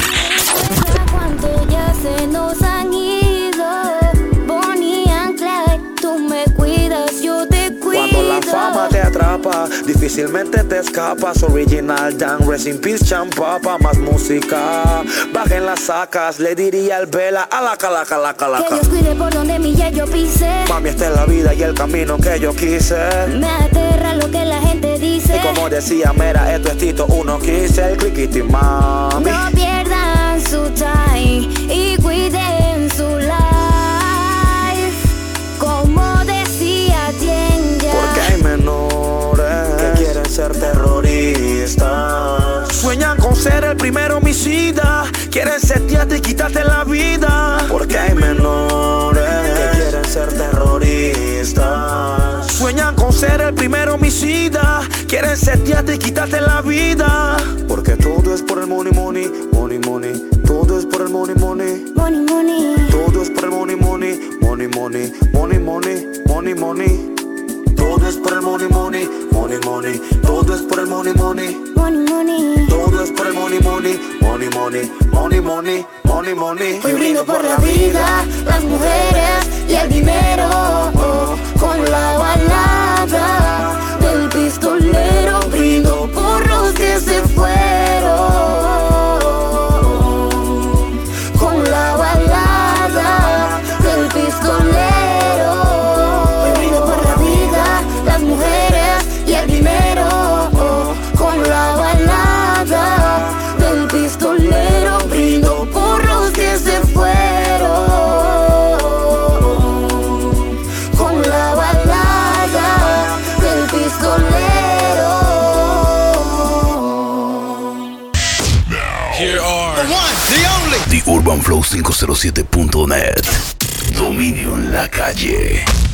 Difícilmente te escapas. Original Dan, Rest in Peace, champapa, más música. Bajen las sacas, le diría al vela a la calaca, la Que calaca. Dios cuide por donde mi ya yo pise. Mami, esta es la vida y el camino que yo quise. Me aterra lo que la gente dice. Y como decía Mera, esto es Tito, uno quise el cliquiti, mami. No pierdan su time y cuiden ser terroristas. Sueñan con ser el primer homicida. Quieren setearte y quitarte la vida. Porque hay menores que quieren ser terroristas. Sueñan con ser el primer homicida. Quieren setearte y quitarte la vida. Porque todo es por el money, money, money, money. Todo es por el money, money. Money, money. Todo es por el money, money, money, money, money, money, money, money. Todo es por el money, money, money, money. Todo es por el money, money. Money, money. Todo es por el money, money, money, money, money, money, money, money. Hoy brindo por la vida, las mujeres y el dinero. Con la balada del pistolero brindo por los que se fueron. urbanflow507.net. Dominio en la calle.